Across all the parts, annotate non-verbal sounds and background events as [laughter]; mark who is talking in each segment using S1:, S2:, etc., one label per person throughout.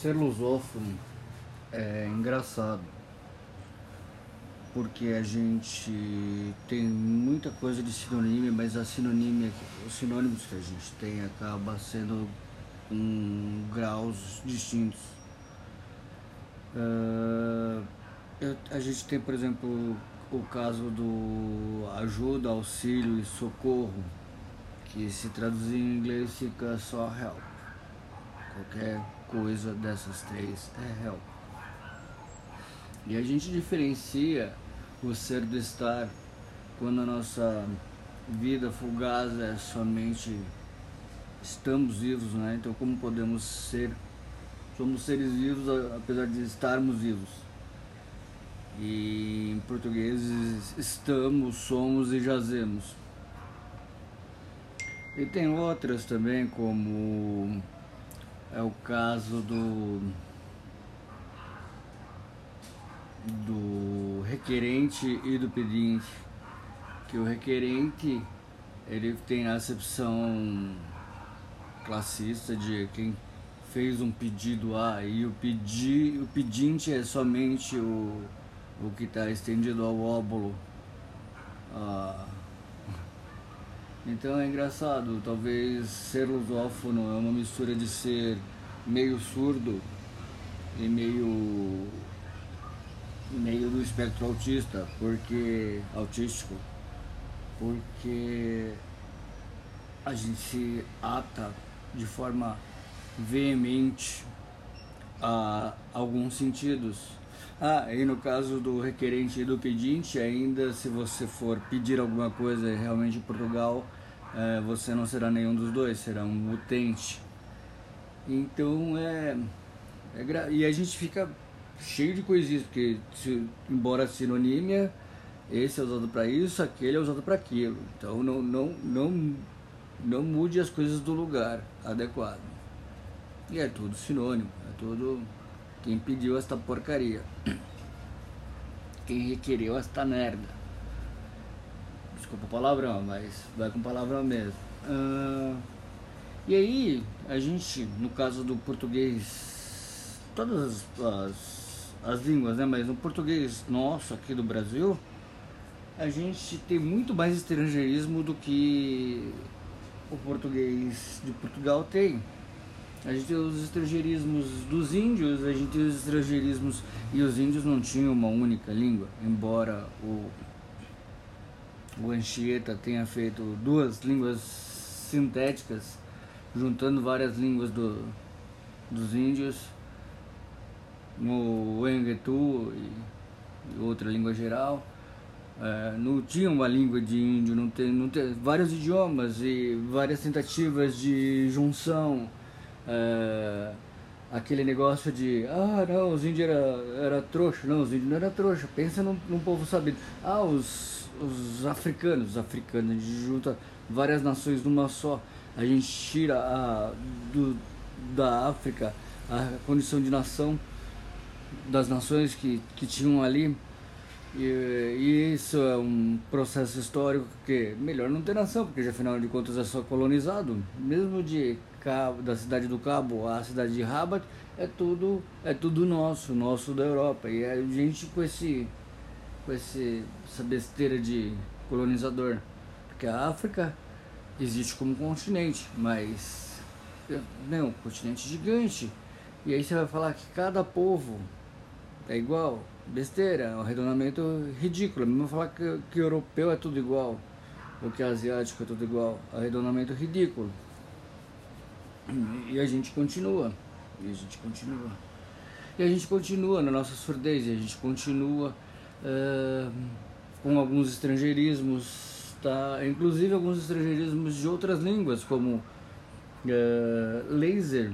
S1: ser lusófono é engraçado porque a gente tem muita coisa de sinônimo, mas a sinonímia, os sinônimos que a gente tem acaba sendo com graus distintos. Uh, eu, a gente tem, por exemplo, o caso do ajuda, auxílio e socorro, que se traduzir em inglês fica só help. Qualquer coisa dessas três é help. E a gente diferencia o ser do estar quando a nossa vida fugaz é somente estamos vivos, né? Então como podemos ser somos seres vivos apesar de estarmos vivos. E em português estamos, somos e jazemos. E tem outras também, como é o caso do do requerente e do pedinte. Que o requerente ele tem a acepção classista de quem fez um pedido A e o, pedi, o pedinte é somente o, o que está estendido ao óbolo. Ah, então é engraçado, talvez ser lusófono é uma mistura de ser meio surdo e meio meio do espectro autista, porque autístico, porque a gente se ata de forma veemente a alguns sentidos. Ah, e no caso do requerente e do pedinte, ainda se você for pedir alguma coisa realmente em Portugal, é, você não será nenhum dos dois, será um utente. Então é, é e a gente fica cheio de coisinhas, porque se, embora sinonímia, esse é usado para isso, aquele é usado para aquilo. Então não, não, não, não mude as coisas do lugar adequado. E é tudo sinônimo, é tudo quem pediu esta porcaria. Quem requereu esta merda. Desculpa o palavrão, mas vai com palavrão mesmo. Uh, e aí, a gente, no caso do português, todas as as línguas, né? Mas no português nosso aqui do Brasil, a gente tem muito mais estrangeirismo do que o português de Portugal tem. A gente tem os estrangeirismos dos índios, a gente tem os estrangeirismos e os índios não tinham uma única língua, embora o o Anchieta tenha feito duas línguas sintéticas, juntando várias línguas do, dos índios no Engetu e outra língua geral. É, não tinha uma língua de índio, não tem, não tem vários idiomas e várias tentativas de junção. É, aquele negócio de ah não, os índios era, era trouxa, não, os índios não era trouxa, pensa num, num povo sabido. Ah, os, os africanos, os africanos, a gente junta várias nações numa só, a gente tira a, do, da África a condição de nação das nações que, que tinham ali. E, e, isso é um processo histórico que melhor não ter nação, porque afinal de contas é só colonizado. Mesmo de Cabo, da cidade do Cabo à cidade de Rabat, é tudo, é tudo nosso, nosso da Europa. E a gente com esse com esse, essa besteira de colonizador. Porque a África existe como continente, mas não, um continente gigante. E aí você vai falar que cada povo é igual. Besteira, é um arredondamento ridículo. Mesmo falar que, que europeu é tudo igual, ou que asiático é tudo igual. Arredondamento ridículo. E a gente continua. E a gente continua. E a gente continua na nossa surdez, e a gente continua uh, com alguns estrangeirismos, tá? inclusive alguns estrangeirismos de outras línguas, como uh, laser,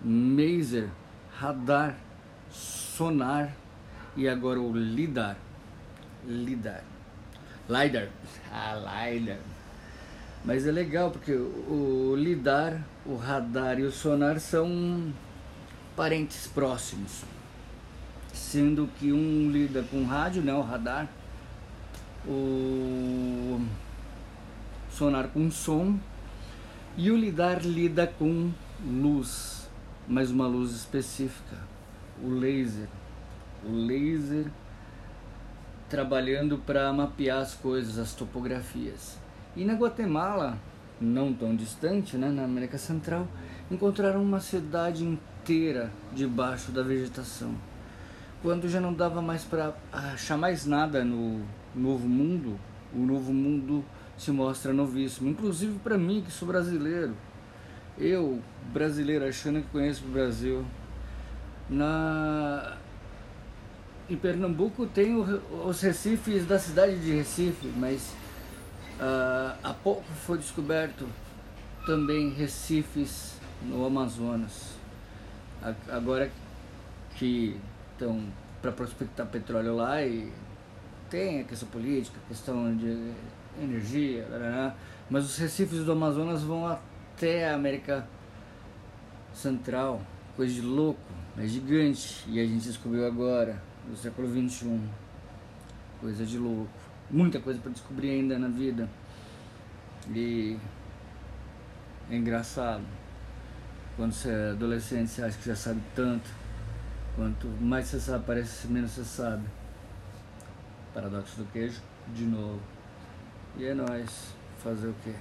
S1: maser, radar sonar e agora o lidar. Lidar. LiDAR. [laughs] Ah, LiDAR. Mas é legal porque o lidar, o radar e o sonar são parentes próximos. Sendo que um lida com rádio, né, o radar, o sonar com som e o lidar lida com luz, mas uma luz específica, o laser. O laser trabalhando para mapear as coisas, as topografias. E na Guatemala, não tão distante, né, na América Central, encontraram uma cidade inteira debaixo da vegetação. Quando já não dava mais para achar mais nada no novo mundo, o novo mundo se mostra novíssimo, inclusive para mim que sou brasileiro. Eu, brasileiro, achando que conheço o Brasil, na em Pernambuco tem os recifes da cidade de Recife, mas uh, há pouco foi descoberto também recifes no Amazonas. Agora que estão para prospectar petróleo lá e tem a questão política, a questão de energia, mas os recifes do Amazonas vão até a América Central, coisa de louco, é gigante, e a gente descobriu agora, no século XXI, coisa de louco, muita coisa para descobrir ainda na vida, e é engraçado, quando você é adolescente você acha que já sabe tanto, quanto mais você sabe, parece menos você sabe. Paradoxo do queijo, de novo. E é nóis. Fazer o quê?